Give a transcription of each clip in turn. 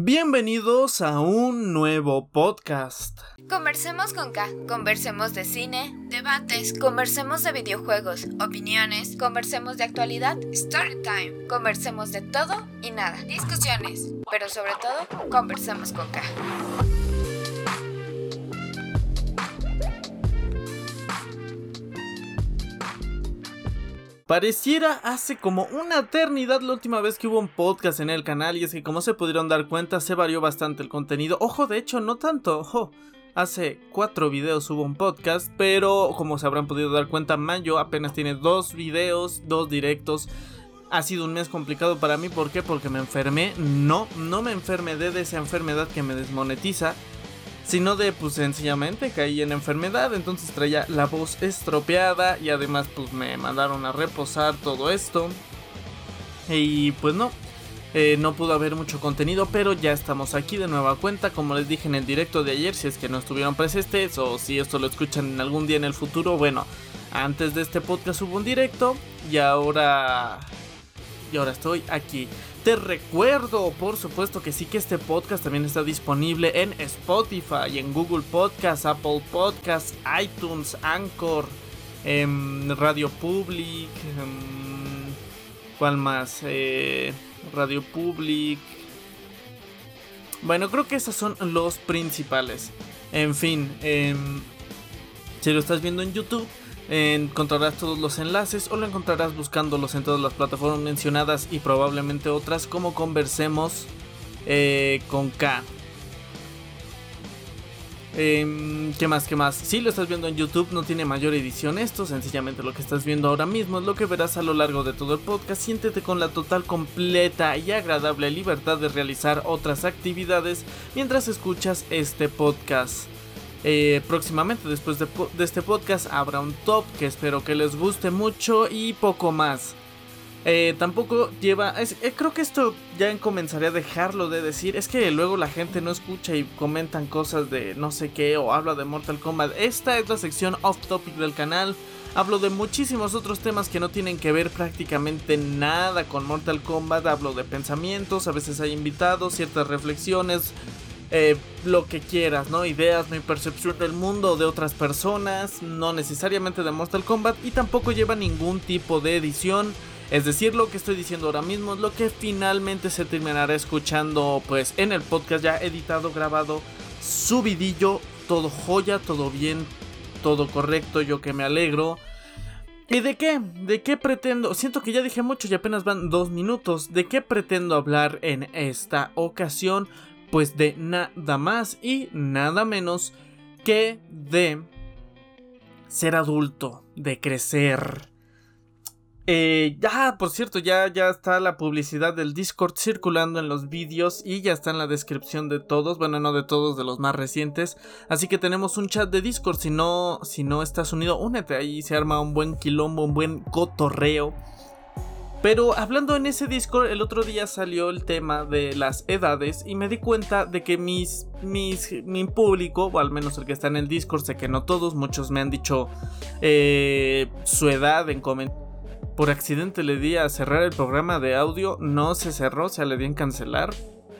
Bienvenidos a un nuevo podcast. Conversemos con K, conversemos de cine, debates, conversemos de videojuegos, opiniones, conversemos de actualidad, story time, conversemos de todo y nada, discusiones, pero sobre todo, conversemos con K. Pareciera hace como una eternidad la última vez que hubo un podcast en el canal y es que como se pudieron dar cuenta se varió bastante el contenido. Ojo, de hecho, no tanto. Ojo, hace cuatro videos hubo un podcast, pero como se habrán podido dar cuenta, Mayo apenas tiene dos videos, dos directos. Ha sido un mes complicado para mí, ¿por qué? Porque me enfermé. No, no me enfermé de esa enfermedad que me desmonetiza sino de pues sencillamente caí en enfermedad, entonces traía la voz estropeada y además pues me mandaron a reposar todo esto. Y pues no, eh, no pudo haber mucho contenido, pero ya estamos aquí de nueva cuenta, como les dije en el directo de ayer, si es que no estuvieron presentes o si esto lo escuchan en algún día en el futuro, bueno, antes de este podcast hubo un directo y ahora... Y ahora estoy aquí. Te recuerdo, por supuesto que sí que este podcast también está disponible en Spotify, en Google Podcast, Apple Podcast, iTunes, Anchor, em, Radio Public, em, ¿cuál más? Eh, Radio Public. Bueno, creo que esos son los principales. En fin, em, si lo estás viendo en YouTube Encontrarás todos los enlaces o lo encontrarás buscándolos en todas las plataformas mencionadas y probablemente otras como conversemos eh, con K. Em, ¿Qué más? ¿Qué más? Si lo estás viendo en YouTube no tiene mayor edición esto, sencillamente lo que estás viendo ahora mismo es lo que verás a lo largo de todo el podcast. Siéntete con la total, completa y agradable libertad de realizar otras actividades mientras escuchas este podcast. Eh, próximamente después de, este podcast habrá un top que espero que les guste mucho y poco más. Eh, tampoco lleva... Eh, creo que esto ya comenzaré a dejarlo de decir. Es que luego la gente no escucha y comentan cosas de no sé qué o habla de Mortal Kombat. Esta es la sección off topic del canal. Hablo de muchísimos otros temas que no tienen que ver prácticamente nada con Mortal Kombat. Hablo de pensamientos, a veces hay invitados, ciertas reflexiones, eh, lo que quieras, ¿no? Ideas, mi percepción del mundo de otras personas, no necesariamente de Mortal Kombat y tampoco lleva ningún tipo de edición. Es decir, lo que estoy diciendo ahora mismo es lo que finalmente se terminará escuchando pues en el podcast ya editado, grabado, subidillo, todo joya, todo bien, todo correcto, yo que me alegro. ¿Y de qué? ¿De qué pretendo? Siento que ya dije mucho y apenas van dos minutos. ¿De qué pretendo hablar en esta ocasión? Pues de nada más y nada menos que de ser adulto, de crecer. Eh, ya, por cierto, ya, ya está la publicidad del Discord circulando en los vídeos y ya está en la descripción de todos, bueno, no de todos, de los más recientes. Así que tenemos un chat de Discord, si no, si no estás unido, únete ahí, se arma un buen quilombo, un buen cotorreo. Pero hablando en ese Discord, el otro día salió el tema de las edades y me di cuenta de que mis, mis, mi público, o al menos el que está en el Discord, sé que no todos, muchos me han dicho eh, su edad en comentarios. Por accidente le di a cerrar el programa de audio, no se cerró, o sea, le di en cancelar.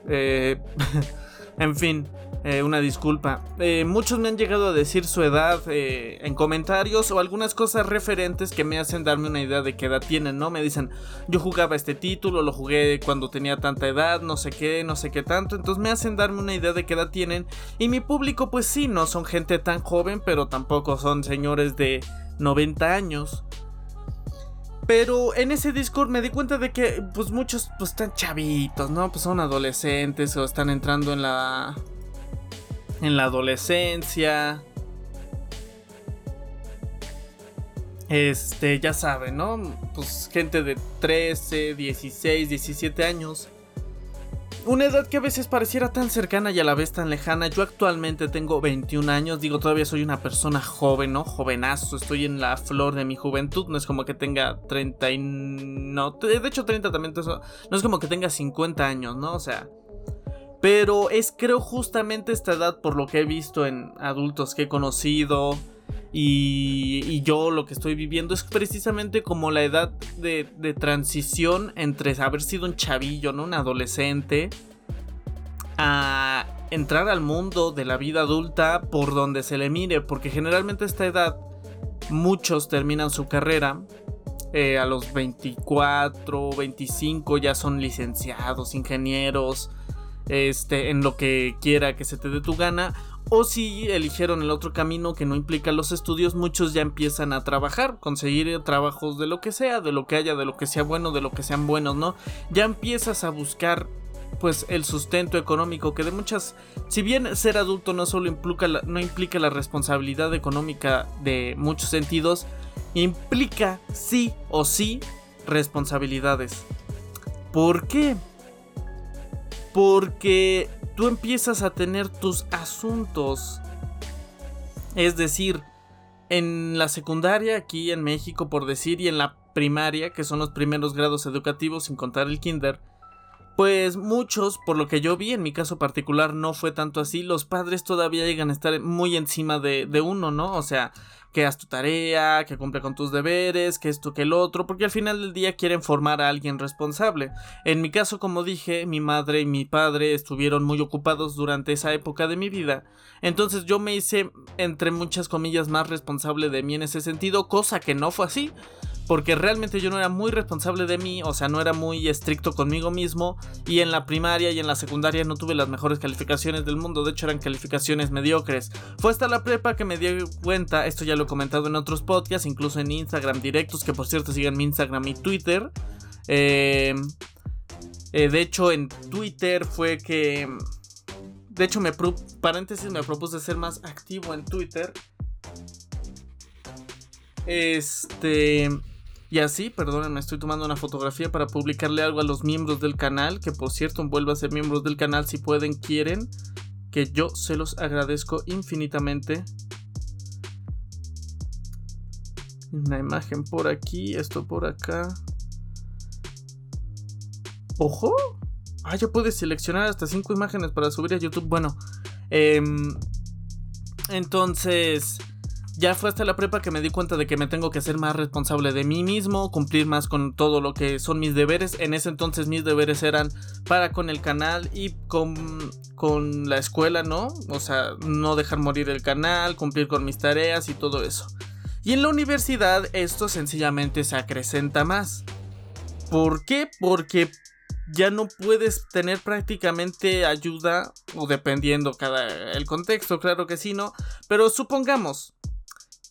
Eh, en fin, eh, una disculpa. Eh, muchos me han llegado a decir su edad eh, en comentarios o algunas cosas referentes que me hacen darme una idea de qué edad tienen, ¿no? Me dicen, yo jugaba este título, lo jugué cuando tenía tanta edad, no sé qué, no sé qué tanto. Entonces me hacen darme una idea de qué edad tienen. Y mi público, pues sí, no son gente tan joven, pero tampoco son señores de 90 años. Pero en ese Discord me di cuenta de que pues muchos pues están chavitos, ¿no? Pues son adolescentes o están entrando en la en la adolescencia. Este, ya saben, ¿no? Pues gente de 13, 16, 17 años. Una edad que a veces pareciera tan cercana y a la vez tan lejana. Yo actualmente tengo 21 años, digo, todavía soy una persona joven, ¿no? Jovenazo, estoy en la flor de mi juventud, no es como que tenga 30 y... No, de hecho 30 también, no es como que tenga 50 años, ¿no? O sea, pero es creo justamente esta edad por lo que he visto en adultos que he conocido y, yo lo que estoy viviendo es precisamente como la edad de, transición entre haber sido un chavillo, ¿no? Un adolescente a entrar al mundo de la vida adulta por donde se le mire, porque generalmente a esta edad muchos terminan su carrera. Eh, a los 24, 25 ya son licenciados, ingenieros, este, en lo que quiera que se te dé tu gana. O si eligieron el otro camino que no implica los estudios, muchos ya empiezan a trabajar, conseguir trabajos de lo que sea, de lo que haya, de lo que sea bueno, de lo que sean buenos, ¿no? Ya empiezas a buscar pues el sustento económico que de muchas si bien ser adulto no solo implica la, no implica la responsabilidad económica de muchos sentidos implica sí o sí responsabilidades ¿por qué? porque tú empiezas a tener tus asuntos es decir en la secundaria aquí en México por decir y en la primaria que son los primeros grados educativos sin contar el kinder pues muchos, por lo que yo vi, en mi caso particular no fue tanto así, los padres todavía llegan a estar muy encima de, de uno, ¿no? O sea, que haz tu tarea, que cumple con tus deberes, que esto, que el otro, porque al final del día quieren formar a alguien responsable. En mi caso, como dije, mi madre y mi padre estuvieron muy ocupados durante esa época de mi vida, entonces yo me hice, entre muchas comillas, más responsable de mí en ese sentido, cosa que no fue así porque realmente yo no era muy responsable de mí, o sea, no era muy estricto conmigo mismo y en la primaria y en la secundaria no tuve las mejores calificaciones del mundo, de hecho eran calificaciones mediocres. Fue hasta la prepa que me di cuenta, esto ya lo he comentado en otros podcasts, incluso en Instagram directos, que por cierto sigan mi Instagram y Twitter. Eh, eh, de hecho, en Twitter fue que... De hecho, me paréntesis, me propuse ser más activo en Twitter. Este... Y así, perdónenme, estoy tomando una fotografía para publicarle algo a los miembros del canal, que por cierto, vuelvan a ser miembros del canal si pueden, quieren, que yo se los agradezco infinitamente. Una imagen por aquí, esto por acá. ¡Ojo! Ah, ya puedes seleccionar hasta 5 imágenes para subir a YouTube. Bueno, eh, entonces ya fue hasta la prepa que me di cuenta de que me tengo que ser más responsable de mí mismo, cumplir más con todo lo que son mis deberes. En ese entonces mis deberes eran para con el canal y con, con la escuela, ¿no? O sea, no dejar morir el canal, cumplir con mis tareas y todo eso. Y en la universidad esto sencillamente se acrecenta más. ¿Por qué? Porque ya no puedes tener prácticamente ayuda o dependiendo cada el contexto, claro que sí, ¿no? Pero supongamos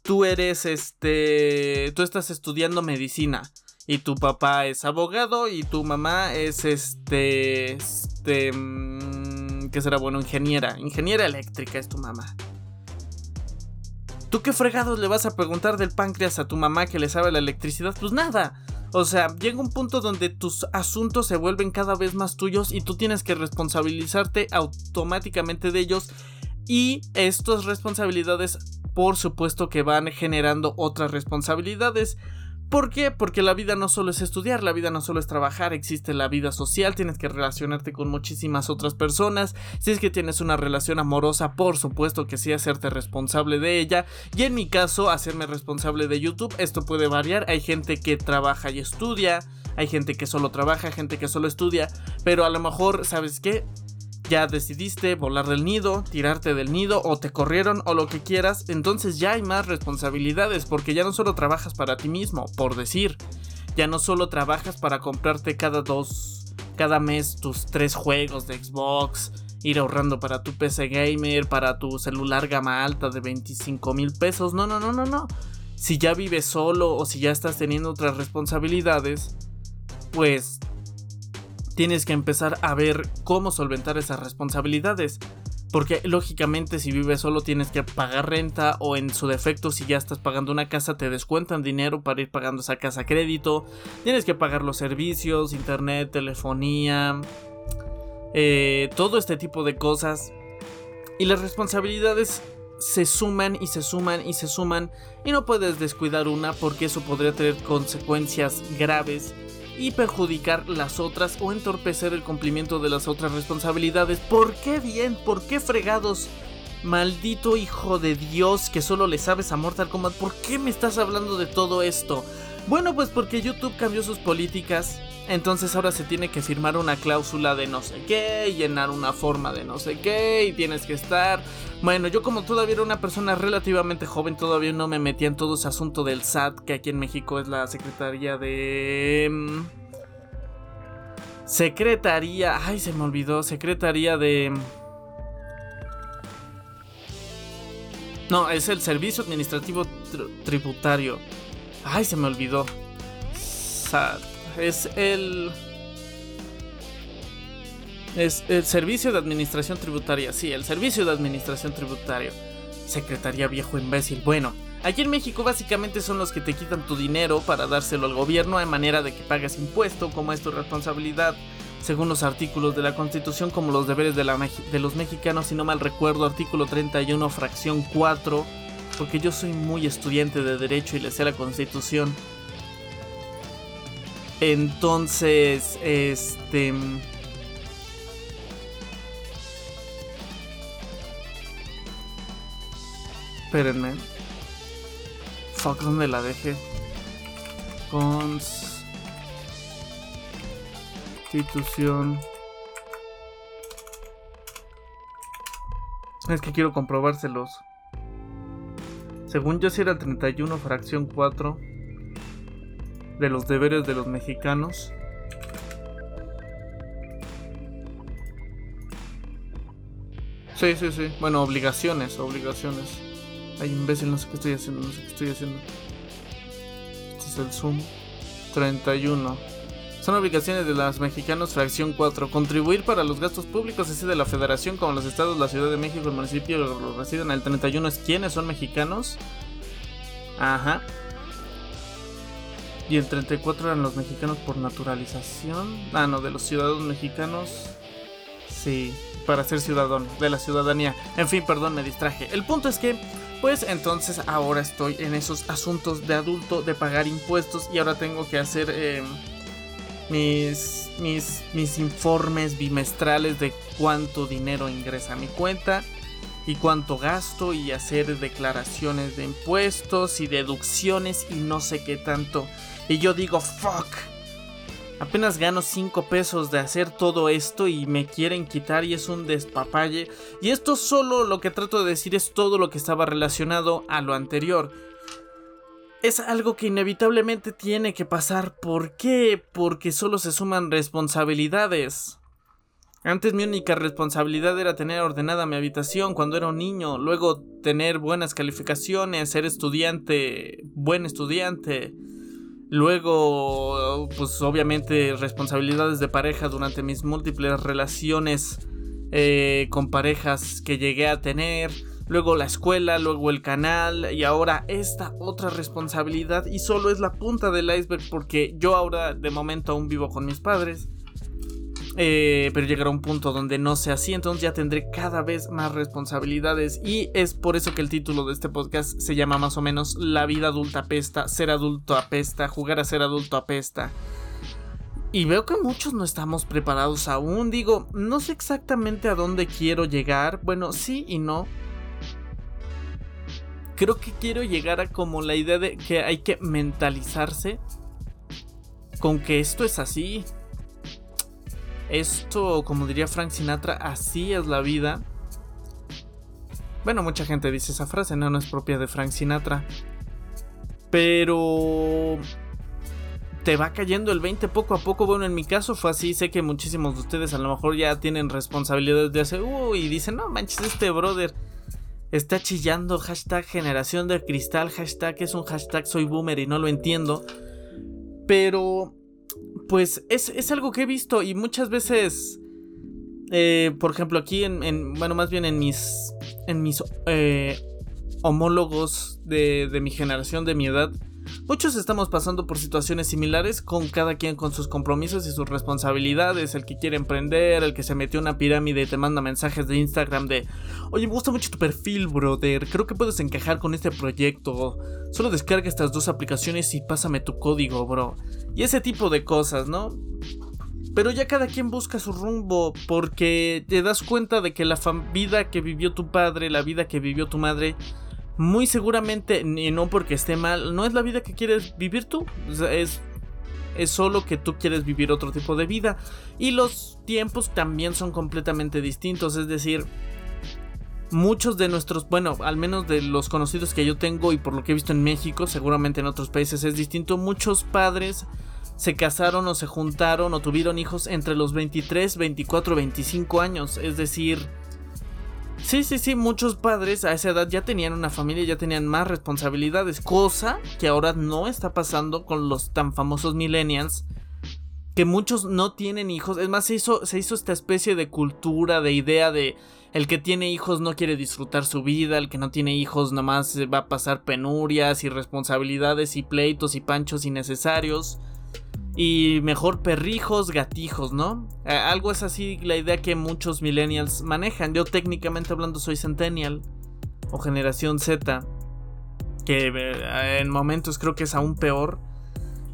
tú eres este, tú estás estudiando medicina y tu papá es abogado y tu mamá es este, este, mm, ¿qué será bueno? Ingeniera, ingeniera eléctrica es tu mamá. ¿Tú qué fregados le vas a preguntar del páncreas a tu mamá que le sabe la electricidad? Pues nada. O sea, llega un punto donde tus asuntos se vuelven cada vez más tuyos y tú tienes que responsabilizarte automáticamente de ellos. Y estas responsabilidades por supuesto que van generando otras responsabilidades. ¿Por qué? Porque la vida no solo es estudiar, la vida no solo es trabajar, existe la vida social, tienes que relacionarte con muchísimas otras personas, si es que tienes una relación amorosa, por supuesto que sí, hacerte responsable de ella, y en mi caso, hacerme responsable de YouTube, esto puede variar, hay gente que trabaja y estudia, hay gente que solo trabaja, gente que solo estudia, pero a lo mejor, ¿sabes qué? Ya decidiste volar del nido, tirarte del nido o te corrieron o lo que quieras, entonces ya hay más responsabilidades porque ya no solo trabajas para ti mismo, por decir, ya no solo trabajas para comprarte cada dos, cada mes tus tres juegos de Xbox, ir ahorrando para tu PC gamer, para tu celular gama alta de 25 mil pesos, no, no, no, no, no. Si ya vives solo o si ya estás teniendo otras responsabilidades, pues tienes que empezar a ver cómo solventar esas responsabilidades. Porque lógicamente si vives solo tienes que pagar renta o en su defecto si ya estás pagando una casa te descuentan dinero para ir pagando esa casa a crédito. Tienes que pagar los servicios, internet, telefonía, eh, todo este tipo de cosas. Y las responsabilidades se suman y se suman y se suman y no puedes descuidar una porque eso podría tener consecuencias graves y perjudicar las otras o entorpecer el cumplimiento de las otras responsabilidades. ¿Por qué bien? ¿Por qué fregados? Maldito hijo de Dios que solo le sabes a Mortal Kombat, ¿por qué me estás hablando de todo esto? Bueno, pues porque YouTube cambió sus políticas entonces ahora se tiene que firmar una cláusula de no sé qué, llenar una forma de no sé qué, y tienes que estar. Bueno, yo como todavía era una persona relativamente joven, todavía no me metía en todo ese asunto del SAT, que aquí en México es la Secretaría de... Mm, Secretaría... Ay, se me olvidó. Secretaría de... No, es el Servicio Administrativo Tributario. Ay, se me olvidó. SAT. Es el... Es el Servicio de Administración Tributaria. Sí, el Servicio de Administración Tributaria. Secretaría viejo imbécil. Bueno, aquí en México básicamente son los que te quitan tu dinero para dárselo al gobierno de manera de que pagues impuesto, como es tu responsabilidad, según los artículos de la Constitución, como los deberes de, la, de los mexicanos, si no mal recuerdo, artículo 31, fracción 4, porque yo soy muy estudiante de Derecho y le sé la Constitución. Entonces, este... Espérenme. Fuck, ¿dónde la dejé? Constitución. Es que quiero comprobárselos. Según yo, si era 31, fracción 4 de los deberes de los mexicanos. Sí, sí, sí. Bueno, obligaciones, obligaciones. Ay, imbécil, no sé qué estoy haciendo, no sé qué estoy haciendo. Este es el Zoom. 31. Son obligaciones de los mexicanos, fracción 4. Contribuir para los gastos públicos, así de la federación como los estados, la Ciudad de México, el municipio, los residen. El 31 es quiénes son mexicanos. Ajá. Y el 34 eran los mexicanos por naturalización. Ah, no, de los ciudadanos mexicanos. Sí, para ser ciudadano, de la ciudadanía. En fin, perdón, me distraje. El punto es que, pues entonces ahora estoy en esos asuntos de adulto, de pagar impuestos y ahora tengo que hacer eh, mis, mis, mis informes bimestrales de cuánto dinero ingresa a mi cuenta y cuánto gasto y hacer declaraciones de impuestos y deducciones y no sé qué tanto. Y yo digo, fuck. Apenas gano 5 pesos de hacer todo esto y me quieren quitar y es un despapalle. Y esto solo lo que trato de decir es todo lo que estaba relacionado a lo anterior. Es algo que inevitablemente tiene que pasar. ¿Por qué? Porque solo se suman responsabilidades. Antes mi única responsabilidad era tener ordenada mi habitación cuando era un niño, luego tener buenas calificaciones, ser estudiante, buen estudiante, Luego, pues obviamente responsabilidades de pareja durante mis múltiples relaciones eh, con parejas que llegué a tener. Luego la escuela, luego el canal y ahora esta otra responsabilidad y solo es la punta del iceberg porque yo ahora de momento aún vivo con mis padres. Eh, pero llegará un punto donde no sea así, entonces ya tendré cada vez más responsabilidades y es por eso que el título de este podcast se llama más o menos La vida adulta apesta, ser adulto apesta, jugar a ser adulto apesta. Y veo que muchos no estamos preparados aún, digo, no sé exactamente a dónde quiero llegar, bueno, sí y no. Creo que quiero llegar a como la idea de que hay que mentalizarse con que esto es así, esto, como diría Frank Sinatra, así es la vida. Bueno, mucha gente dice esa frase, no, no es propia de Frank Sinatra. Pero te va cayendo el 20 poco a poco. Bueno, en mi caso fue así. Sé que muchísimos de ustedes a lo mejor ya tienen responsabilidades de hacer. Uy, y dicen, no manches, este brother está chillando. Hashtag generación de cristal. Hashtag es un hashtag soy boomer y no lo entiendo. Pero pues es, algo que he visto y muchas veces, eh, por ejemplo, aquí en, bueno, más bien en mis, en mis eh, homólogos de, de mi generación, de mi edad, Muchos estamos pasando por situaciones similares con cada quien con sus compromisos y sus responsabilidades, el que quiere emprender, el que se metió una pirámide y te manda mensajes de Instagram de, oye, me gusta mucho tu perfil, brother, creo que puedes encajar con este proyecto, solo descarga estas dos aplicaciones y pásame tu código, bro. Y ese tipo de cosas, ¿no? Pero ya cada quien busca su rumbo porque te das cuenta de que la vida que vivió tu padre, la vida que vivió tu madre, muy seguramente, y no porque esté mal, no es la vida que quieres vivir tú. Es, es solo que tú quieres vivir otro tipo de vida. Y los tiempos también son completamente distintos, es decir, muchos de nuestros, bueno, al menos de los conocidos que yo tengo y por lo que he visto en México, seguramente en otros países es distinto, muchos padres se casaron o se juntaron o tuvieron hijos entre los 23, 24, 25 años, es decir, sí, sí, sí, muchos padres a esa edad ya tenían una familia, ya tenían más responsabilidades, cosa que ahora no está pasando con los tan famosos millennials que muchos no tienen hijos. Es más, se hizo, se hizo esta especie de cultura, de idea de el que tiene hijos no quiere disfrutar su vida, el que no tiene hijos nomás va a pasar penurias y responsabilidades y pleitos y panchos innecesarios. Y mejor perrijos, gatijos, ¿no? algo es así la idea que muchos millennials manejan. Yo técnicamente hablando soy centennial o generación Z, que eh, en momentos creo que es aún peor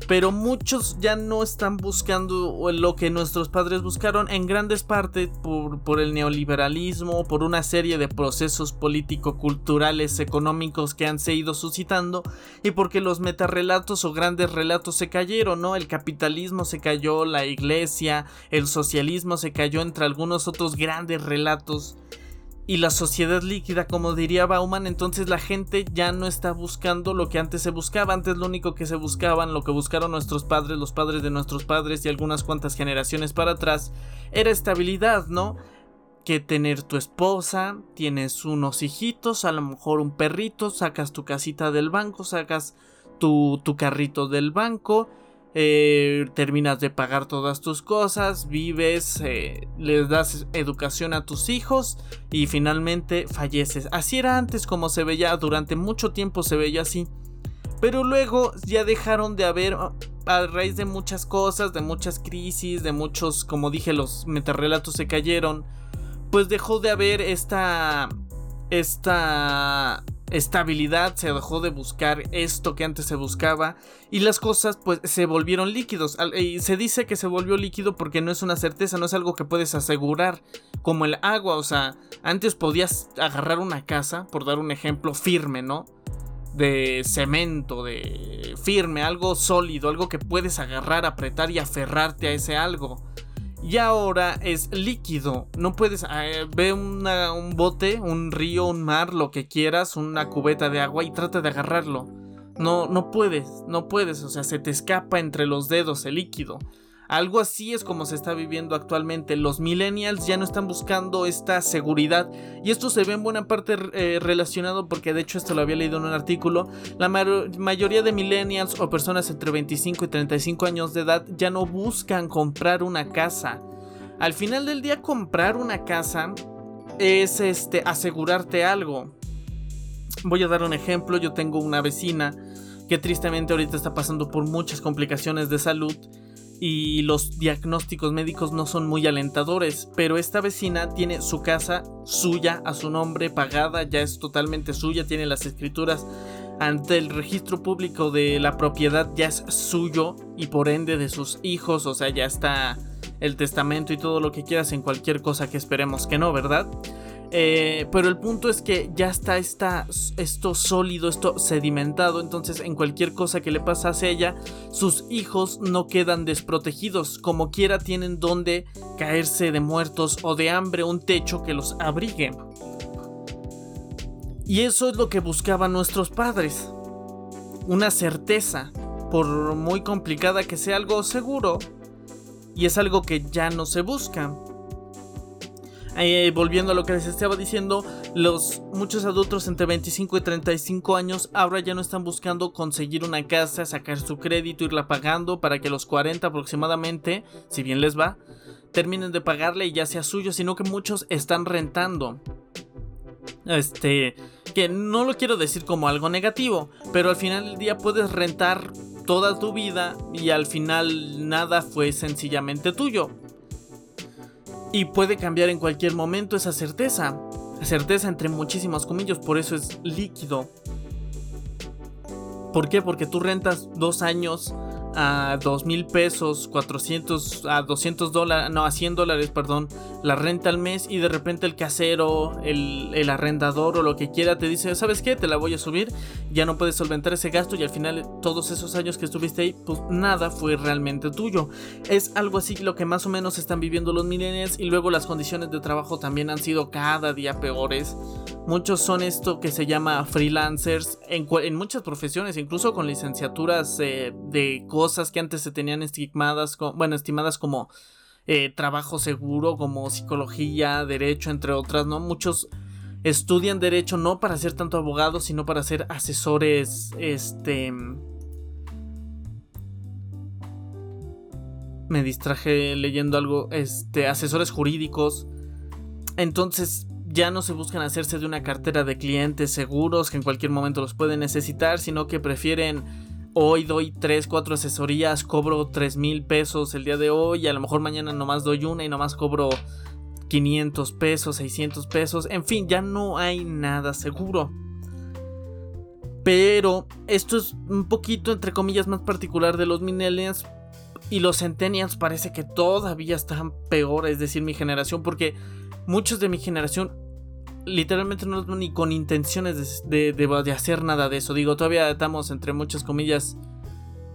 pero muchos ya no están buscando lo que nuestros padres buscaron en grandes partes por, el neoliberalismo, por una serie de procesos político-culturales, económicos que han se ido suscitando y porque los metarrelatos o grandes relatos se cayeron, ¿no? El capitalismo se cayó, la iglesia, el socialismo se cayó entre algunos otros grandes relatos y la sociedad líquida, como diría Bauman, entonces la gente ya no está buscando lo que antes se buscaba. Antes lo único que se buscaban, lo que buscaron nuestros padres, los padres de nuestros padres y algunas cuantas generaciones para atrás, era estabilidad, ¿no? Que tener tu esposa, tienes unos hijitos, a lo mejor un perrito, sacas tu casita del banco, sacas tu, tu carrito del banco eh, terminas de pagar todas tus cosas, vives, eh, les das educación a tus hijos y finalmente falleces. Así era antes como se veía, durante mucho tiempo se veía así. Pero luego ya dejaron de haber, a raíz de muchas cosas, de muchas crisis, de muchos, como dije, los metarrelatos se cayeron. Pues dejó de haber esta, esta estabilidad, se dejó de buscar esto que antes se buscaba y las cosas pues se volvieron líquidos. Y se dice que se volvió líquido porque no es una certeza, no es algo que puedes asegurar como el agua, o sea, antes podías agarrar una casa, por dar un ejemplo firme, ¿no? De cemento, de firme, algo sólido, algo que puedes agarrar, apretar y aferrarte a ese algo y ahora es líquido. No puedes eh, ve un bote, un río, un mar, lo que quieras, una cubeta de agua y trata de agarrarlo. No, no puedes, no puedes, o sea, se te escapa entre los dedos el líquido. Algo así es como se está viviendo actualmente. Los millennials ya no están buscando esta seguridad. Y esto se ve en buena parte eh, relacionado porque de hecho esto lo había leído en un artículo. La mayoría de millennials o personas entre 25 y 35 años de edad ya no buscan comprar una casa. Al final del día comprar una casa es este asegurarte algo. Voy a dar un ejemplo, yo tengo una vecina que tristemente ahorita está pasando por muchas complicaciones de salud y los diagnósticos médicos no son muy alentadores, pero esta vecina tiene su casa suya a su nombre, pagada, ya es totalmente suya, tiene las escrituras ante el registro público de la propiedad, ya es suyo y por ende de sus hijos, o sea, ya está el testamento y todo lo que quieras en cualquier cosa que esperemos que no, ¿verdad? Eh, pero el punto es que ya está esto sólido, esto sedimentado. Entonces, en cualquier cosa que le pasase a ella, sus hijos no quedan desprotegidos. Como quiera, tienen donde caerse de muertos o de hambre, un techo que los abrigue. Y eso es lo que buscaban nuestros padres. Una certeza, por muy complicada que sea algo seguro. Y es algo que ya no se busca. Eh, volviendo a lo que les estaba diciendo, los muchos adultos entre 25 y 35 años ahora ya no están buscando conseguir una casa, sacar su crédito, irla pagando para que los 40 aproximadamente, si bien les va, terminen de pagarle y ya sea suyo, sino que muchos están rentando. Este, que no lo quiero decir como algo negativo, pero al final del día puedes rentar toda tu vida y al final nada fue sencillamente tuyo. Y puede cambiar en cualquier momento esa certeza. Certeza entre muchísimos comillos, por eso es líquido. ¿Por qué? Porque tú rentas dos años a dos mil pesos, 400 a 200 dólares, no, a 100 dólares, perdón, la renta al mes y de repente el casero, el, el, arrendador o lo que quiera te dice, ¿sabes qué? Te la voy a subir, ya no puedes solventar ese gasto y al final todos esos años que estuviste ahí, pues nada fue realmente tuyo. Es algo así lo que más o menos están viviendo los millennials y luego las condiciones de trabajo también han sido cada día peores. Muchos son esto que se llama freelancers en, en muchas profesiones, incluso con licenciaturas eh, de que antes se tenían estimadas, bueno, estimadas como eh, trabajo seguro, como psicología, derecho, entre otras, ¿no? Muchos estudian derecho no para ser tanto abogados, sino para ser asesores, este... Me distraje leyendo algo, este, asesores jurídicos. Entonces, ya no se buscan hacerse de una cartera de clientes seguros que en cualquier momento los pueden necesitar, sino que prefieren hoy doy 3, 4 asesorías, cobro 3 mil pesos el día de hoy y a lo mejor mañana nomás doy una y nomás cobro 500 pesos, 600 pesos, en fin, ya no hay nada seguro. Pero esto es un poquito, entre comillas, más particular de los millennials. Y los centennials parece que todavía están peor, es decir, mi generación, porque muchos de mi generación literalmente no ni con intenciones de, de, hacer nada de eso. Digo, todavía estamos entre muchas comillas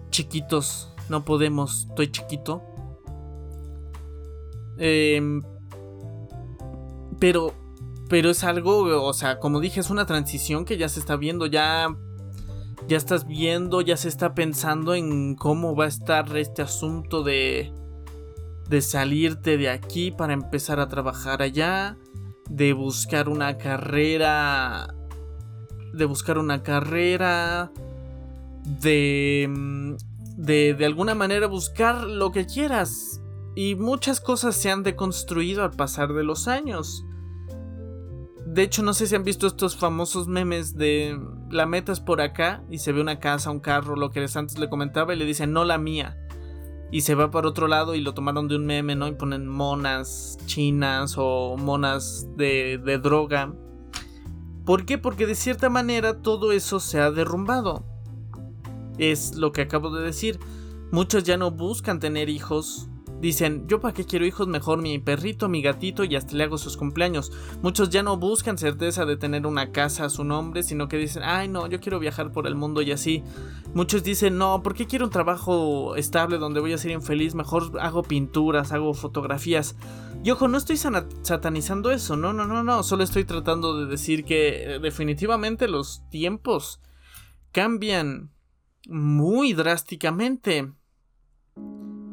chiquitos. No podemos, estoy chiquito. Em, pero, pero es algo, o sea, como dije, es una transición que ya se está viendo, ya, ya estás viendo, ya se está pensando en cómo va a estar este asunto de, de salirte de aquí para empezar a trabajar allá de buscar una carrera, de buscar una carrera, de, mm, de, de alguna manera buscar lo que quieras. Y muchas cosas se han deconstruido al pasar de los años. De hecho, no sé si han visto estos famosos memes de la metas por acá y se ve una casa, un carro, lo que antes le comentaba y le dicen no la mía y se va para otro lado y lo tomaron de un meme, ¿no? Y ponen monas chinas o monas de, de droga. ¿Por qué? Porque de cierta manera todo eso se ha derrumbado. Es lo que acabo de decir. Muchos ya no buscan tener hijos Dicen, yo para qué quiero hijos, mejor mi perrito, mi gatito y hasta le hago sus cumpleaños. Muchos ya no buscan certeza de tener una casa a su nombre, sino que dicen, ay no, yo quiero viajar por el mundo y así. Muchos dicen, no, ¿por qué quiero un trabajo estable donde voy a ser infeliz? Mejor hago pinturas, hago fotografías. Y ojo, no estoy satanizando eso, no, no, no, no, solo estoy tratando de decir que eh, definitivamente los tiempos cambian muy drásticamente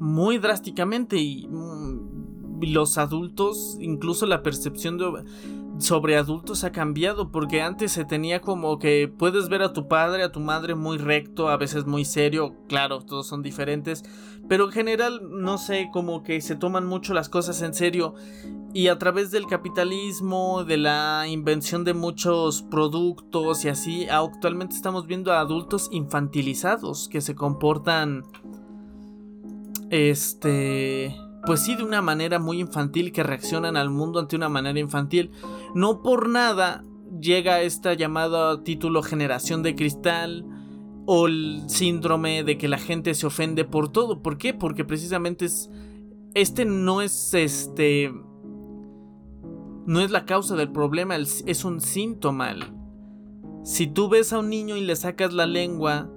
muy drásticamente y mm, los adultos, incluso la percepción sobre adultos ha cambiado porque antes se tenía como que puedes ver a tu padre, a tu madre muy recto, a veces muy serio, claro, todos son diferentes, pero en general no sé, como que se toman mucho las cosas en serio y a través del capitalismo, de la invención de muchos productos y así, actualmente estamos viendo a adultos infantilizados que se comportan este, pues sí, de una manera muy infantil, que reaccionan al mundo ante una manera infantil. No por nada llega esta llamada título generación de cristal o el síndrome de que la gente se ofende por todo. ¿Por qué? Porque precisamente es, este no es este... No es la causa del problema, es un síntoma. Si tú ves a un niño y le sacas la lengua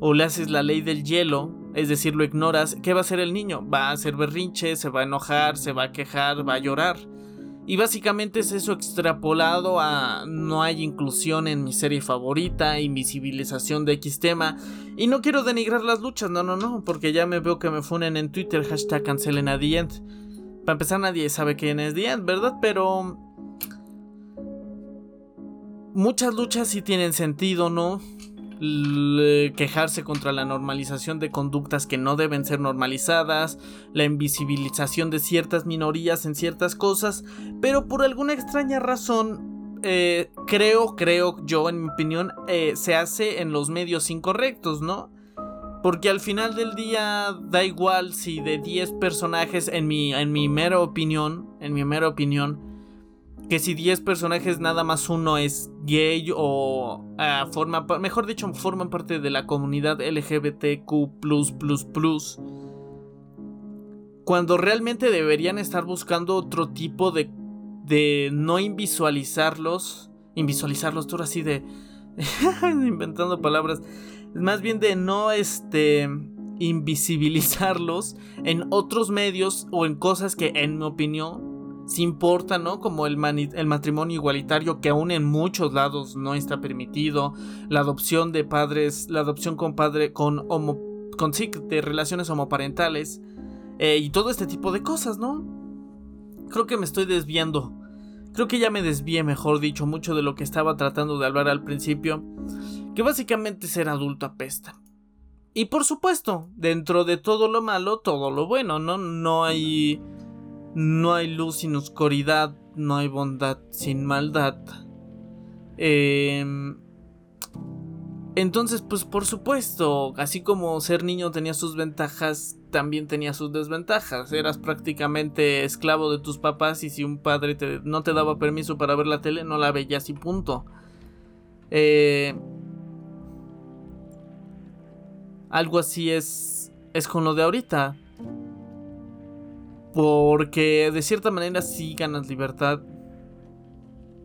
o le haces la ley del hielo, es decir, lo ignoras, ¿qué va a hacer el niño? Va a hacer berrinche, se va a enojar, se va a quejar, va a llorar. Y básicamente es eso extrapolado a no hay inclusión en mi serie favorita, invisibilización de X tema. Y no quiero denigrar las luchas, no, no, no, porque ya me veo que me funen en Twitter, hashtag cancelen a The Para empezar, nadie sabe quién es The ¿verdad? Pero... Muchas luchas sí tienen sentido, ¿no? Quejarse contra la normalización de conductas que no deben ser normalizadas, la invisibilización de ciertas minorías en ciertas cosas, pero por alguna extraña razón, eh, creo, creo yo, en mi opinión, eh, se hace en los medios incorrectos, ¿no? Porque al final del día da igual si de 10 personajes, en mi, en mi mera opinión, en mi mera opinión, que si 10 personajes nada más uno es gay o ah, forma, mejor dicho, forman parte de la comunidad LGBTQ+++, cuando realmente deberían estar buscando otro tipo de, de no invisualizarlos, invisualizarlos, todo así de inventando palabras, más bien de no este invisibilizarlos en otros medios o en cosas que en mi opinión si importa, ¿no? Como el, el, matrimonio igualitario que aún en muchos lados no está permitido, la adopción de padres, la adopción con padre, con homo, con sí, de relaciones homoparentales eh, y todo este tipo de cosas, ¿no? Creo que me estoy desviando. Creo que ya me desvié, mejor dicho, mucho de lo que estaba tratando de hablar al principio, que básicamente ser adulto apesta. Y por supuesto, dentro de todo lo malo, todo lo bueno, ¿no? No hay no hay luz sin oscuridad, no hay bondad sin maldad. Em, entonces, pues por supuesto, así como ser niño tenía sus ventajas, también tenía sus desventajas. Eras prácticamente esclavo de tus papás y si un padre no te daba permiso para ver la tele, no la veías y punto. Eh, algo así es, es con lo de ahorita. Porque de cierta manera sí ganas libertad.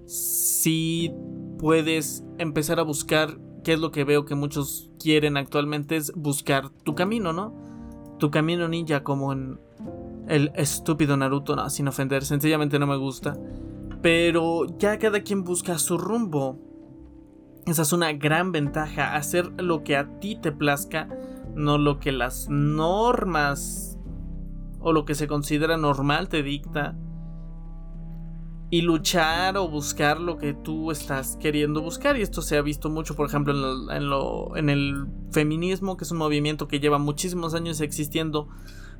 Sí puedes empezar a buscar, que es lo que veo que muchos quieren actualmente, es buscar tu camino, ¿no? Tu camino ninja como en el estúpido Naruto, no, sin ofender, sencillamente no me gusta. Pero ya cada quien busca su rumbo. Esa es una gran ventaja, hacer lo que a ti te plazca, no lo que las normas o lo que se considera normal te dicta y luchar o buscar lo que tú estás queriendo buscar. Y esto se ha visto mucho, por ejemplo, en, el feminismo, que es un movimiento que lleva muchísimos años existiendo,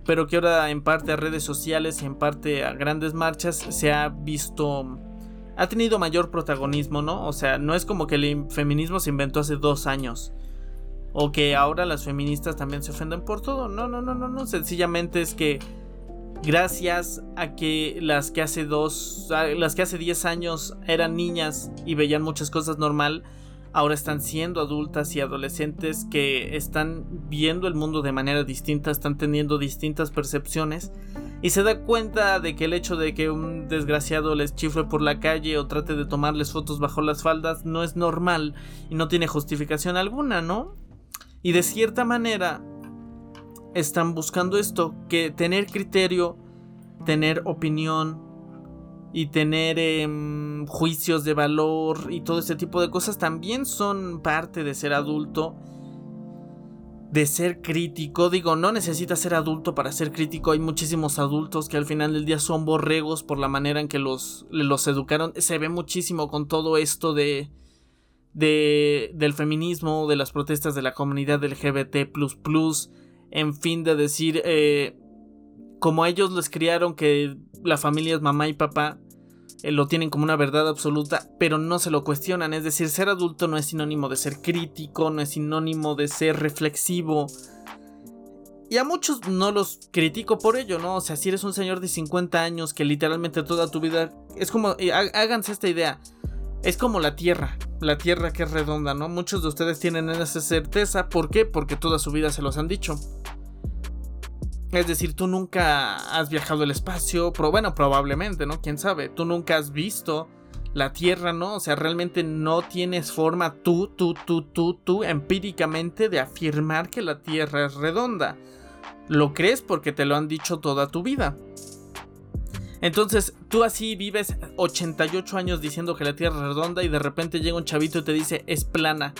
pero que ahora en parte a redes sociales y en parte a grandes marchas se ha visto... Ha tenido mayor protagonismo, ¿no? O sea, no es como que el feminismo se inventó hace dos años. O que ahora las feministas también se ofenden por todo. No, no, no, no, no. Sencillamente es que gracias a que las que hace dos, las que hace 10 años eran niñas y veían muchas cosas normal, ahora están siendo adultas y adolescentes que están viendo el mundo de manera distinta, están teniendo distintas percepciones y se da cuenta de que el hecho de que un desgraciado les chifre por la calle o trate de tomarles fotos bajo las faldas no es normal y no tiene justificación alguna, ¿no? Y de cierta manera están buscando esto, que tener criterio, tener opinión y tener em, juicios de valor y todo este tipo de cosas también son parte de ser adulto. De ser crítico, digo, no necesitas ser adulto para ser crítico. Hay muchísimos adultos que al final del día son borregos por la manera en que los, los educaron. Se ve muchísimo con todo esto de, de, del feminismo, de las protestas de la comunidad LGBT, en fin de decir, eh, como ellos les criaron que la familia es mamá y papá, eh, lo tienen como una verdad absoluta, pero no se lo cuestionan. Es decir, ser adulto no es sinónimo de ser crítico, no es sinónimo de ser reflexivo. Y a muchos no los critico por ello, ¿no? O sea, si eres un señor de 50 años que literalmente toda tu vida... Es como... Eh, háganse esta idea. Es como la Tierra, la Tierra que es redonda, ¿no? Muchos de ustedes tienen esa certeza. ¿Por qué? Porque toda su vida se los han dicho. Es decir, tú nunca has viajado al espacio, pero bueno, probablemente, ¿no? ¿Quién sabe? Tú nunca has visto la Tierra, ¿no? O sea, realmente no tienes forma tú, tú, tú, tú, tú, empíricamente de afirmar que la Tierra es redonda. Lo crees porque te lo han dicho toda tu vida. Entonces, tú así vives 88 años diciendo que la Tierra es redonda y de repente llega un chavito y te dice es plana.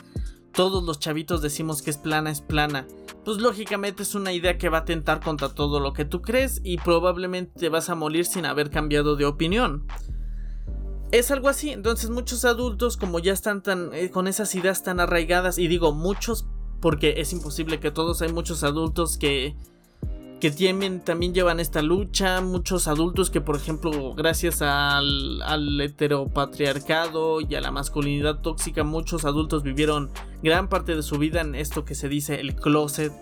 Todos los chavitos decimos que es plana, es plana. Pues lógicamente es una idea que va a tentar contra todo lo que tú crees y probablemente te vas a morir sin haber cambiado de opinión. Es algo así, entonces muchos adultos como ya están tan eh, con esas ideas tan arraigadas y digo muchos porque es imposible que todos hay muchos adultos que que también llevan esta lucha, muchos adultos que por ejemplo gracias al, al, heteropatriarcado y a la masculinidad tóxica, muchos adultos vivieron gran parte de su vida en esto que se dice el closet,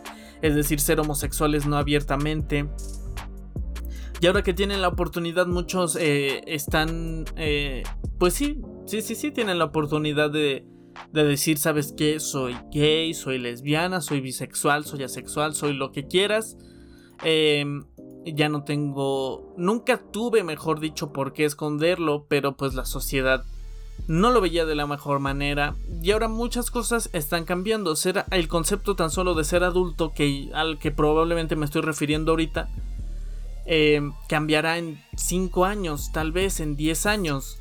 es decir, ser homosexuales no abiertamente. Y ahora que tienen la oportunidad, muchos eh, están, eh, pues sí, sí, sí, sí, tienen la oportunidad de, de decir, ¿sabes qué? Soy gay, soy lesbiana, soy bisexual, soy asexual, soy lo que quieras. Em, ya no tengo, nunca tuve, mejor dicho, por qué esconderlo, pero pues la sociedad no lo veía de la mejor manera y ahora muchas cosas están cambiando. Ser el concepto tan solo de ser adulto que al que probablemente me estoy refiriendo ahorita em, cambiará en 5 años, tal vez en 10 años.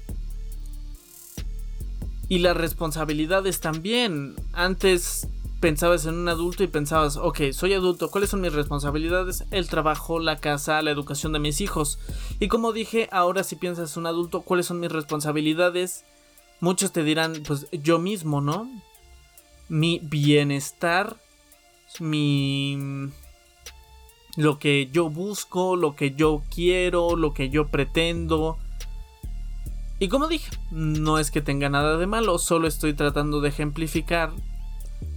Y las responsabilidades también. Antes pensabas en un adulto y pensabas, ok, soy adulto, ¿cuáles son mis responsabilidades? El trabajo, la casa, la educación de mis hijos. Y como dije, ahora si piensas en un adulto, ¿cuáles son mis responsabilidades? Muchos te dirán, pues yo mismo, ¿no? Mi bienestar, mi... lo que yo busco, lo que yo quiero, lo que yo pretendo y como dije, no es que tenga nada de malo, solo estoy tratando de ejemplificar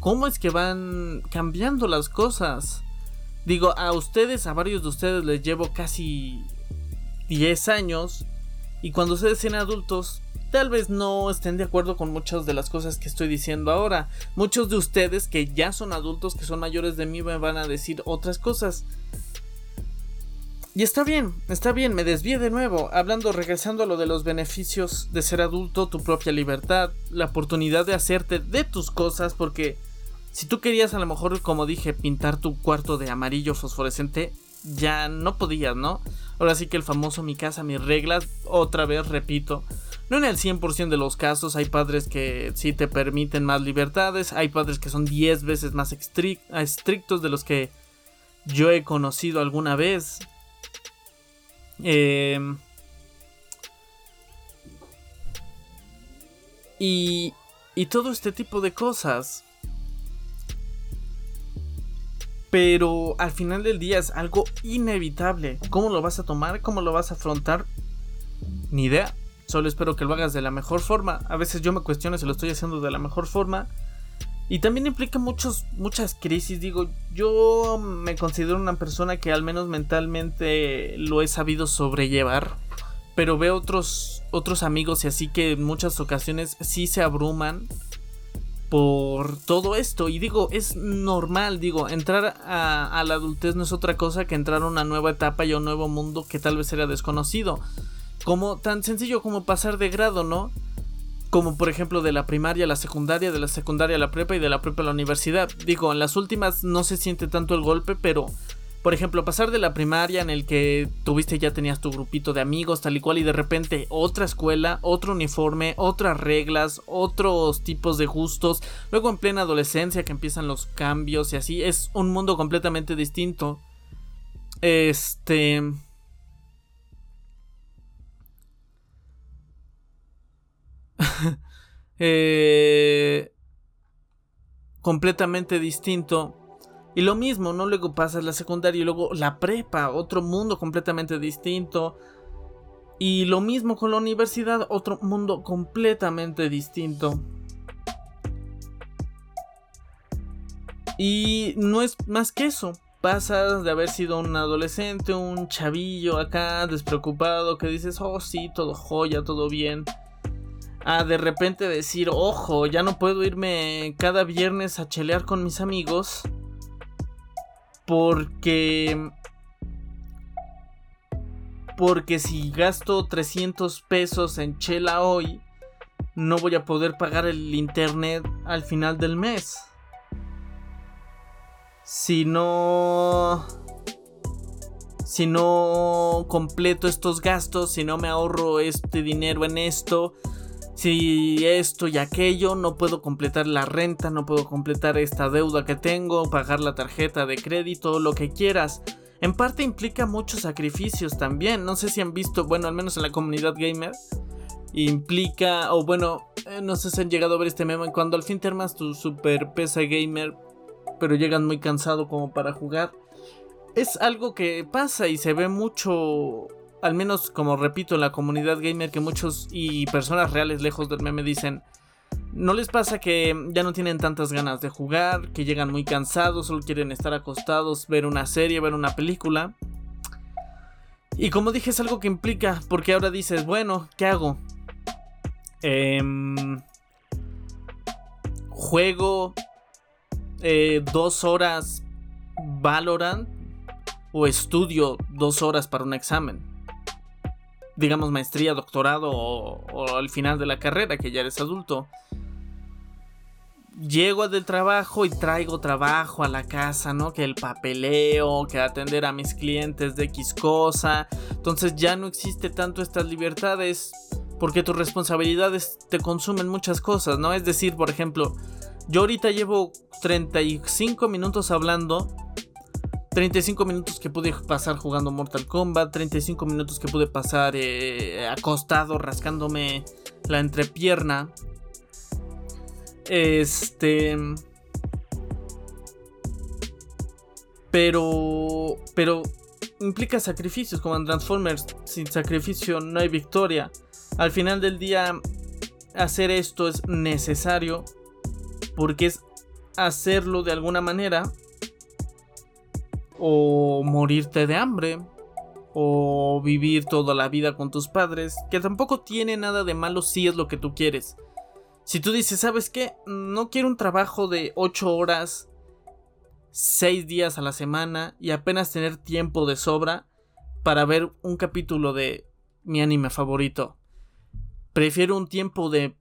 cómo es que van cambiando las cosas. Digo, a ustedes, a varios de ustedes les llevo casi 10 años y cuando ustedes sean adultos, tal vez no estén de acuerdo con muchas de las cosas que estoy diciendo ahora. Muchos de ustedes que ya son adultos, que son mayores de mí, me van a decir otras cosas. Y está bien, está bien, me desvié de nuevo, hablando, regresando a lo de los beneficios de ser adulto, tu propia libertad, la oportunidad de hacerte de tus cosas, porque si tú querías a lo mejor, como dije, pintar tu cuarto de amarillo fosforescente, ya no podías, ¿no? Ahora sí que el famoso mi casa, mis reglas, otra vez repito, no en el 100% de los casos, hay padres que sí te permiten más libertades, hay padres que son 10 veces más estrictos de los que yo he conocido alguna vez. Eh, y, y todo este tipo de cosas. Pero al final del día es algo inevitable. ¿Cómo lo vas a tomar? ¿Cómo lo vas a afrontar? Ni idea. Solo espero que lo hagas de la mejor forma. A veces yo me cuestiono si lo estoy haciendo de la mejor forma. Y también implica muchos, muchas crisis. Digo, yo me considero una persona que al menos mentalmente lo he sabido sobrellevar. Pero veo otros, otros amigos y así que en muchas ocasiones sí se abruman por todo esto. Y digo, es normal, digo, entrar a, la adultez no es otra cosa que entrar a una nueva etapa y a un nuevo mundo que tal vez era desconocido. Como tan sencillo como pasar de grado, ¿no? como por ejemplo de la primaria a la secundaria, de la secundaria a la prepa y de la prepa a la universidad. Digo, en las últimas no se siente tanto el golpe, pero por ejemplo, pasar de la primaria en el que tuviste ya tenías tu grupito de amigos tal y cual y de repente otra escuela, otro uniforme, otras reglas, otros tipos de gustos, luego en plena adolescencia que empiezan los cambios y así, es un mundo completamente distinto. Este Eh, completamente distinto. Y lo mismo, ¿no? Luego pasas la secundaria y luego la prepa, otro mundo completamente distinto. Y lo mismo con la universidad, otro mundo completamente distinto. Y no es más que eso. Pasas de haber sido un adolescente, un chavillo acá, despreocupado, que dices, oh sí, todo joya, todo bien a de repente decir, ojo, ya no puedo irme cada viernes a chelear con mis amigos porque porque si gasto 300 pesos en chela hoy, no voy a poder pagar el internet al final del mes. Si no si no completo estos gastos, si no me ahorro este dinero en esto, si esto y aquello, no puedo completar la renta, no puedo completar esta deuda que tengo, pagar la tarjeta de crédito, lo que quieras. En parte implica muchos sacrificios también. No sé si han visto, bueno, al menos en la comunidad gamer, implica, o bueno, eh, no sé si han llegado a ver este meme, cuando al fin te armas tu super pesa gamer, pero llegan muy cansado como para jugar. Es algo que pasa y se ve mucho al menos como repito en la comunidad gamer que muchos y personas reales lejos del meme dicen, ¿no les pasa que ya no tienen tantas ganas de jugar, que llegan muy cansados, solo quieren estar acostados, ver una serie, ver una película? Y como dije, es algo que implica, porque ahora dices, bueno, ¿qué hago? Em, juego eh, dos horas Valorant o estudio dos horas para un examen. Digamos maestría, doctorado o, al final de la carrera, que ya eres adulto llego del trabajo y traigo trabajo a la casa, ¿no? Que el papeleo, que atender a mis clientes de X cosa. Entonces ya no existe tanto estas libertades porque tus responsabilidades te consumen muchas cosas, ¿no? Es decir, por ejemplo, yo ahorita llevo 35 minutos hablando. 35 minutos que pude pasar jugando Mortal Kombat, 35 minutos que pude pasar eh, acostado rascándome la entrepierna, este. Pero. Pero. Implica sacrificios como en Transformers. Sin sacrificio no hay victoria. Al final del día. Hacer esto es necesario. Porque es hacerlo de alguna manera. O morirte de hambre. O vivir toda la vida con tus padres. Que tampoco tiene nada de malo si es lo que tú quieres. Si tú dices, ¿sabes qué? No quiero un trabajo de 8 horas, 6 días a la semana y apenas tener tiempo de sobra para ver un capítulo de mi anime favorito. Prefiero un tiempo de...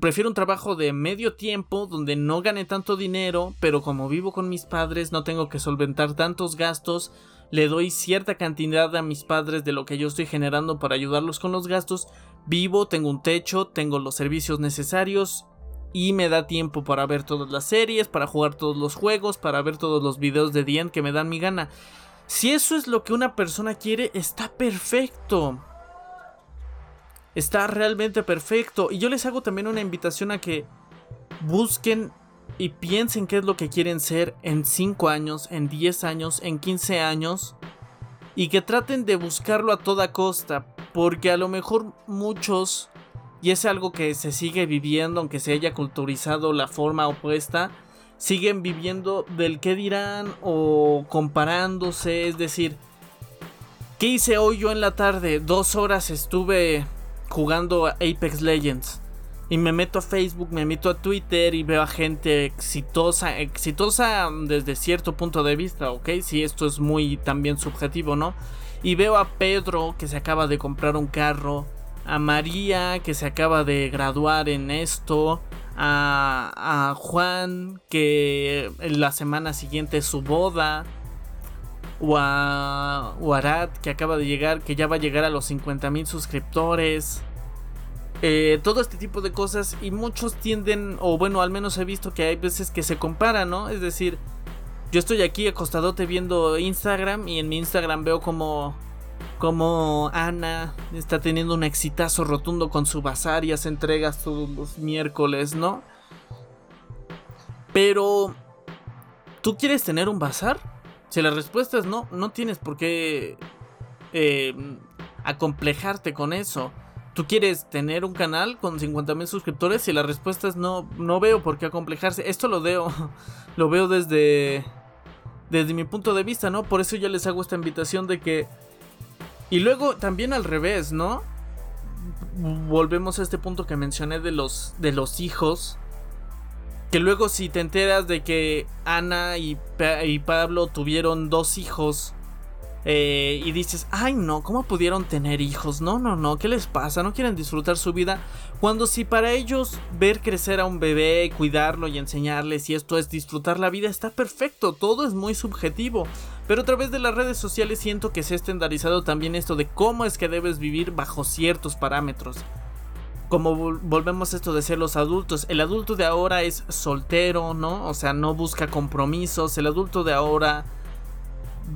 Prefiero un trabajo de medio tiempo donde no gane tanto dinero, pero como vivo con mis padres no tengo que solventar tantos gastos, le doy cierta cantidad a mis padres de lo que yo estoy generando para ayudarlos con los gastos Vivo, tengo un techo, tengo los servicios necesarios y me da tiempo para ver todas las series, para jugar todos los juegos, para ver todos los videos de Dien que me dan mi gana. Si eso es lo que una persona quiere, está perfecto. Está realmente perfecto. Y yo les hago también una invitación a que busquen y piensen qué es lo que quieren ser en 5 años, en 10 años, en 15 años. Y que traten de buscarlo a toda costa. Porque a lo mejor muchos, y es algo que se sigue viviendo, aunque se haya culturizado la forma opuesta, siguen viviendo del qué dirán o comparándose, es decir, ¿qué hice hoy yo en la tarde? Dos horas estuve jugando Apex Legends. Y me meto a Facebook, me meto a Twitter y veo a gente exitosa, exitosa desde cierto punto de vista, ¿ok? Si esto es muy también subjetivo, ¿no? Y veo a Pedro que se acaba de comprar un carro. A María que se acaba de graduar en esto. A, Juan que la semana siguiente es su boda. O a, Arad que acaba de llegar, que ya va a llegar a los 50 mil suscriptores. Eh, todo este tipo de cosas y muchos tienden, o bueno, al menos he visto que hay veces que se comparan, ¿no? Es decir, yo estoy aquí acostadote viendo Instagram y en mi Instagram veo como como Ana está teniendo un exitazo rotundo con su bazar y hace entregas todos los miércoles, ¿no? Pero ¿tú quieres tener un bazar? Si la respuesta es no, no tienes por qué eh, acomplejarte con eso. ¿Tú quieres tener un canal con 50 mil suscriptores? Si la respuesta es no, no veo por qué acomplejarse. Esto lo veo, lo veo desde desde mi punto de vista, ¿no? Por eso yo les hago esta invitación de que... Y luego también al revés, ¿no? Volvemos a este punto que mencioné de los, de los hijos. Que luego si te enteras de que Ana y, y Pablo tuvieron dos hijos eh, y dices, ay no, ¿cómo pudieron tener hijos? No, no, no, ¿qué les pasa? ¿No quieren disfrutar su vida? Cuando si para ellos ver crecer a un bebé, cuidarlo y enseñarles y esto es disfrutar la vida, está perfecto, todo es muy subjetivo. Pero a través de las redes sociales siento que se ha estandarizado también esto de cómo es que debes vivir bajo ciertos parámetros. Como volvemos a esto de ser los adultos, el adulto de ahora es soltero, ¿no? O sea, no busca compromisos, el adulto de ahora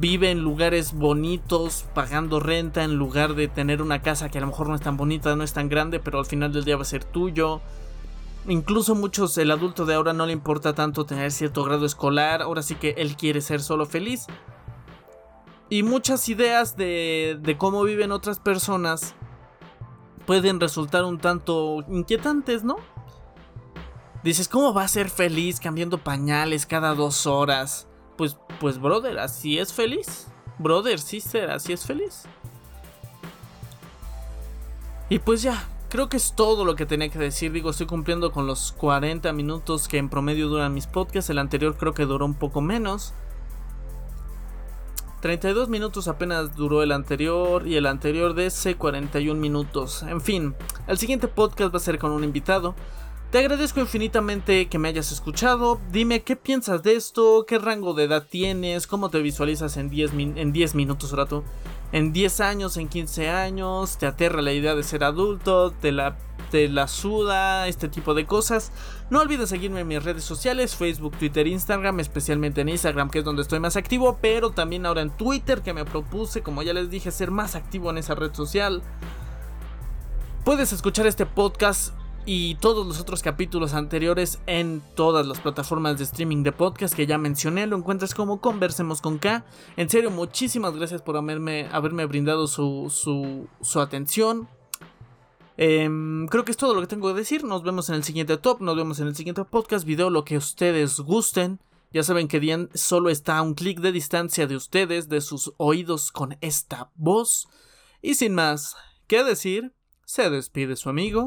vive en lugares bonitos, pagando renta en lugar de tener una casa que a lo mejor no es tan bonita, no es tan grande, pero al final del día va a ser tuyo. Incluso muchos, el adulto de ahora no le importa tanto tener cierto grado escolar, ahora sí que él quiere ser solo feliz. Y muchas ideas de, de cómo viven otras personas pueden resultar un tanto inquietantes, ¿no? Dices, ¿cómo va a ser feliz cambiando pañales cada dos horas? Pues, pues, brother, así es feliz. Brother, sister, así es feliz. Y pues ya, creo que es todo lo que tenía que decir. Digo, estoy cumpliendo con los 40 minutos que en promedio duran mis podcasts. El anterior creo que duró un poco menos. 32 minutos apenas duró el anterior y el anterior de ese 41 minutos. En fin, el siguiente podcast va a ser con un invitado. Te agradezco infinitamente que me hayas escuchado. Dime qué piensas de esto, qué rango de edad tienes, cómo te visualizas en 10, en 10 minutos rato en 10 años, en 15 años, te aterra la idea de ser adulto, te la, la suda, este tipo de cosas. No olvides seguirme en mis redes sociales, Facebook, Twitter, Instagram, especialmente en Instagram, que es donde estoy más activo, pero también ahora en Twitter, que me propuse, como ya les dije, ser más activo en esa red social. Puedes escuchar este podcast y todos los otros capítulos anteriores en todas las plataformas de streaming de podcast que ya mencioné. Lo encuentras como Conversemos con K. En serio, muchísimas gracias por haberme, haberme brindado su, su, su atención. Em, creo que es todo lo que tengo que decir. Nos vemos en el siguiente top, nos vemos en el siguiente podcast, video, lo que ustedes gusten. Ya saben que Dian solo está a un clic de distancia de ustedes, de sus oídos con esta voz. Y sin más que decir, se despide su amigo.